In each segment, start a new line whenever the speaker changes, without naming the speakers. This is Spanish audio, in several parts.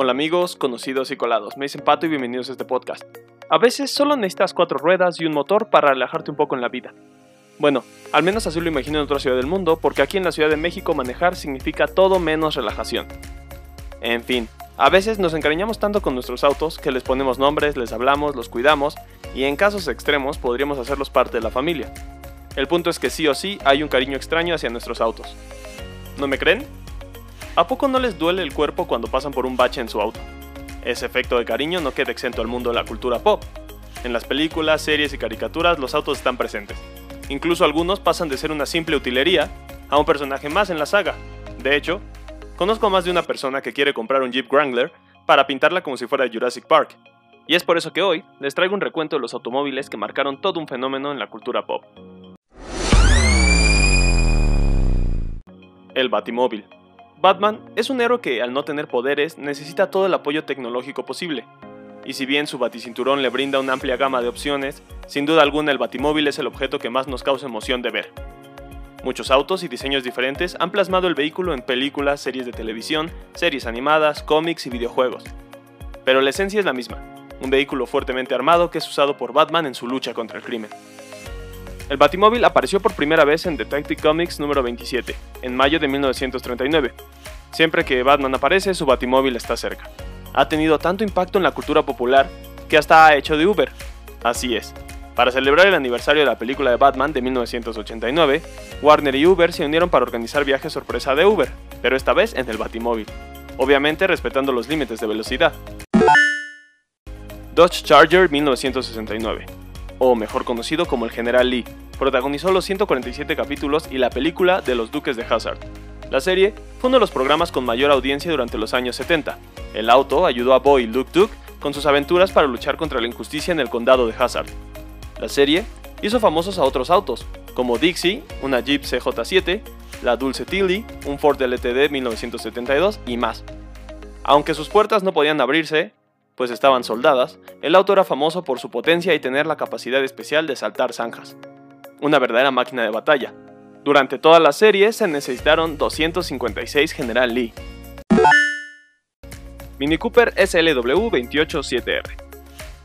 Hola amigos, conocidos y colados, me dicen Pato y bienvenidos a este podcast. A veces solo necesitas cuatro ruedas y un motor para relajarte un poco en la vida. Bueno, al menos así lo imagino en otra ciudad del mundo, porque aquí en la Ciudad de México manejar significa todo menos relajación. En fin, a veces nos encariñamos tanto con nuestros autos que les ponemos nombres, les hablamos, los cuidamos y en casos extremos podríamos hacerlos parte de la familia. El punto es que sí o sí hay un cariño extraño hacia nuestros autos. ¿No me creen? ¿A poco no les duele el cuerpo cuando pasan por un bache en su auto? Ese efecto de cariño no queda exento al mundo de la cultura pop. En las películas, series y caricaturas los autos están presentes. Incluso algunos pasan de ser una simple utilería a un personaje más en la saga. De hecho, conozco a más de una persona que quiere comprar un Jeep Wrangler para pintarla como si fuera Jurassic Park. Y es por eso que hoy les traigo un recuento de los automóviles que marcaron todo un fenómeno en la cultura pop. El Batimóvil. Batman es un héroe que, al no tener poderes, necesita todo el apoyo tecnológico posible. Y si bien su baticinturón le brinda una amplia gama de opciones, sin duda alguna el batimóvil es el objeto que más nos causa emoción de ver. Muchos autos y diseños diferentes han plasmado el vehículo en películas, series de televisión, series animadas, cómics y videojuegos. Pero la esencia es la misma, un vehículo fuertemente armado que es usado por Batman en su lucha contra el crimen. El Batimóvil apareció por primera vez en Detective Comics número 27, en mayo de 1939. Siempre que Batman aparece, su Batimóvil está cerca. Ha tenido tanto impacto en la cultura popular que hasta ha hecho de Uber. Así es. Para celebrar el aniversario de la película de Batman de 1989, Warner y Uber se unieron para organizar viajes sorpresa de Uber, pero esta vez en el Batimóvil. Obviamente respetando los límites de velocidad. Dodge Charger 1969 o mejor conocido como el General Lee, protagonizó los 147 capítulos y la película de los Duques de Hazard. La serie fue uno de los programas con mayor audiencia durante los años 70. El auto ayudó a Boy Luke Duke con sus aventuras para luchar contra la injusticia en el condado de Hazard. La serie hizo famosos a otros autos, como Dixie, una Jeep CJ7, la Dulce Tilly, un Ford LTD 1972 y más. Aunque sus puertas no podían abrirse, pues estaban soldadas, el auto era famoso por su potencia y tener la capacidad especial de saltar zanjas. Una verdadera máquina de batalla. Durante toda la serie se necesitaron 256 General Lee. Mini Cooper SLW 287R.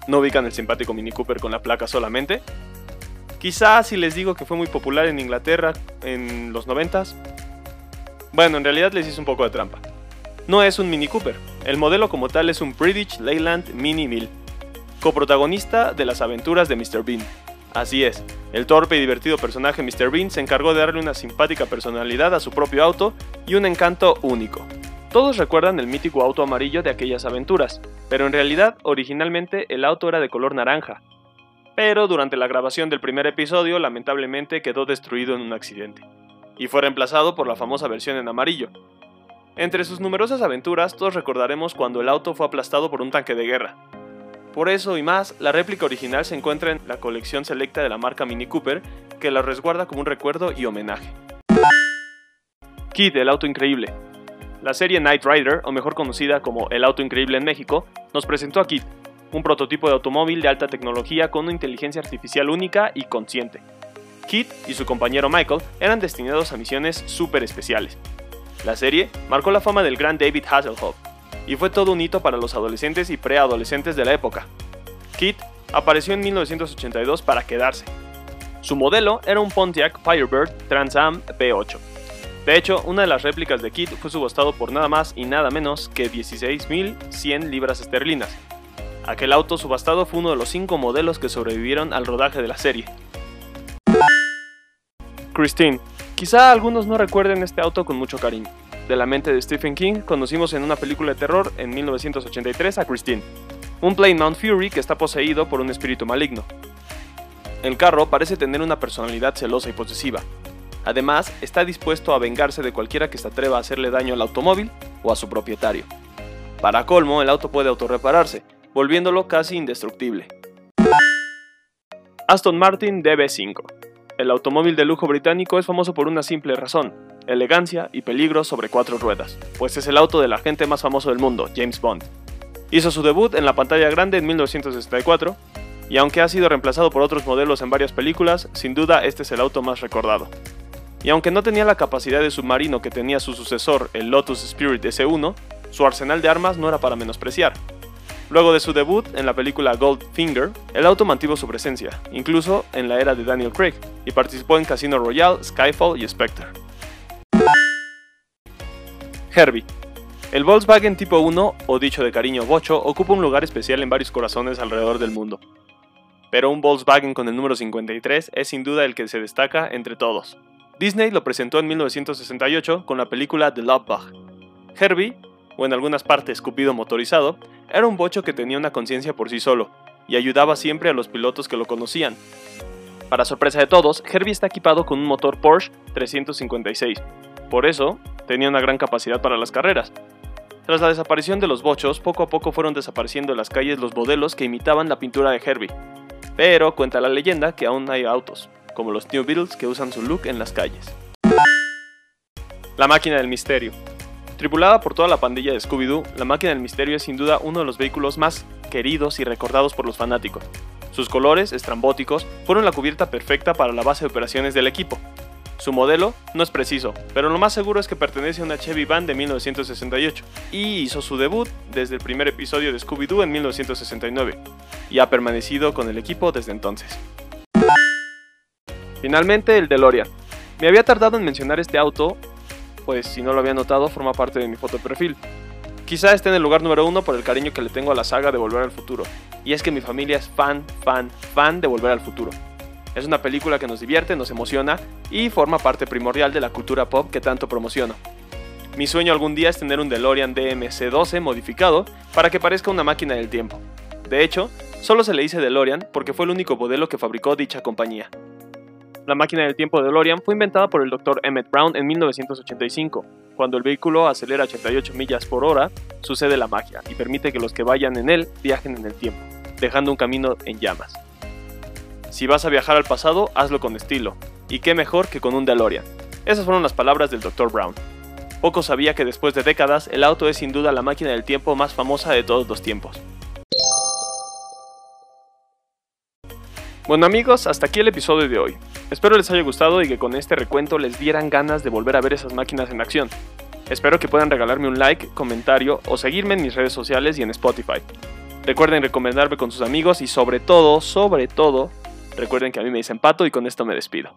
¿No ubican el simpático Mini Cooper con la placa solamente? Quizás si les digo que fue muy popular en Inglaterra en los 90s. Bueno, en realidad les hice un poco de trampa. No es un Mini Cooper, el modelo como tal es un British Leyland Mini 1000, coprotagonista de las aventuras de Mr. Bean. Así es, el torpe y divertido personaje Mr. Bean se encargó de darle una simpática personalidad a su propio auto y un encanto único. Todos recuerdan el mítico auto amarillo de aquellas aventuras, pero en realidad originalmente el auto era de color naranja. Pero durante la grabación del primer episodio lamentablemente quedó destruido en un accidente, y fue reemplazado por la famosa versión en amarillo, entre sus numerosas aventuras, todos recordaremos cuando el auto fue aplastado por un tanque de guerra. Por eso y más, la réplica original se encuentra en la colección selecta de la marca Mini Cooper, que la resguarda como un recuerdo y homenaje. Kid, el auto increíble. La serie Knight Rider, o mejor conocida como El auto increíble en México, nos presentó a Kid, un prototipo de automóvil de alta tecnología con una inteligencia artificial única y consciente. Kid y su compañero Michael eran destinados a misiones súper especiales, la serie marcó la fama del gran David Hasselhoff y fue todo un hito para los adolescentes y preadolescentes de la época. Kit apareció en 1982 para quedarse. Su modelo era un Pontiac Firebird Trans Am P8. De hecho, una de las réplicas de Kit fue subastado por nada más y nada menos que 16.100 libras esterlinas. Aquel auto subastado fue uno de los cinco modelos que sobrevivieron al rodaje de la serie. Christine Quizá algunos no recuerden este auto con mucho cariño. De la mente de Stephen King, conocimos en una película de terror en 1983 a Christine, un Mount Fury que está poseído por un espíritu maligno. El carro parece tener una personalidad celosa y posesiva. Además, está dispuesto a vengarse de cualquiera que se atreva a hacerle daño al automóvil o a su propietario. Para colmo, el auto puede autorrepararse, volviéndolo casi indestructible. Aston Martin DB5 el automóvil de lujo británico es famoso por una simple razón, elegancia y peligro sobre cuatro ruedas, pues es el auto del agente más famoso del mundo, James Bond. Hizo su debut en la pantalla grande en 1964, y aunque ha sido reemplazado por otros modelos en varias películas, sin duda este es el auto más recordado. Y aunque no tenía la capacidad de submarino que tenía su sucesor, el Lotus Spirit S1, Su arsenal de armas no era para menospreciar. Luego de su debut en la película Goldfinger, el auto mantuvo su presencia, incluso en la era de Daniel Craig, y participó en Casino Royale, Skyfall y Spectre. Herbie. El Volkswagen Tipo 1, o dicho de cariño Bocho, ocupa un lugar especial en varios corazones alrededor del mundo. Pero un Volkswagen con el número 53 es sin duda el que se destaca entre todos. Disney lo presentó en 1968 con la película The Love Bug. Herbie, o en algunas partes Cupido motorizado, era un bocho que tenía una conciencia por sí solo, y ayudaba siempre a los pilotos que lo conocían. Para sorpresa de todos, Herbie está equipado con un motor Porsche 356. Por eso, tenía una gran capacidad para las carreras. Tras la desaparición de los bochos, poco a poco fueron desapareciendo en las calles los modelos que imitaban la pintura de Herbie. Pero cuenta la leyenda que aún hay autos, como los New Beatles que usan su look en las calles. La máquina del misterio. Tripulada por toda la pandilla de Scooby-Doo, la máquina del misterio es sin duda uno de los vehículos más queridos y recordados por los fanáticos. Sus colores, estrambóticos, fueron la cubierta perfecta para la base de operaciones del equipo. Su modelo no es preciso, pero lo más seguro es que pertenece a una Chevy Van de 1968 y hizo su debut desde el primer episodio de Scooby-Doo en 1969 y ha permanecido con el equipo desde entonces. Finalmente, el DeLorean. Me había tardado en mencionar este auto, pues si no lo había notado, forma parte de mi foto de perfil. Quizá esté en el lugar número uno por el cariño que le tengo a la saga de Volver al Futuro, y es que mi familia es fan, fan, fan de Volver al Futuro. Es una película que nos divierte, nos emociona y forma parte primordial de la cultura pop que tanto promociono. Mi sueño algún día es tener un DeLorean DMC-12 modificado para que parezca una máquina del tiempo. De hecho, solo se le dice DeLorean porque fue el único modelo que fabricó dicha compañía. La máquina del tiempo de DeLorean fue inventada por el Dr. Emmett Brown en 1985. Cuando el vehículo acelera 88 millas por hora, sucede la magia y permite que los que vayan en él viajen en el tiempo, dejando un camino en llamas. Si vas a viajar al pasado, hazlo con estilo, y qué mejor que con un DeLorean. Esas fueron las palabras del Dr. Brown. Poco sabía que después de décadas, el auto es sin duda la máquina del tiempo más famosa de todos los tiempos. Bueno amigos, hasta aquí el episodio de hoy. Espero les haya gustado y que con este recuento les dieran ganas de volver a ver esas máquinas en acción. Espero que puedan regalarme un like, comentario o seguirme en mis redes sociales y en Spotify. Recuerden recomendarme con sus amigos y sobre todo, sobre todo, recuerden que a mí me dicen pato y con esto me despido.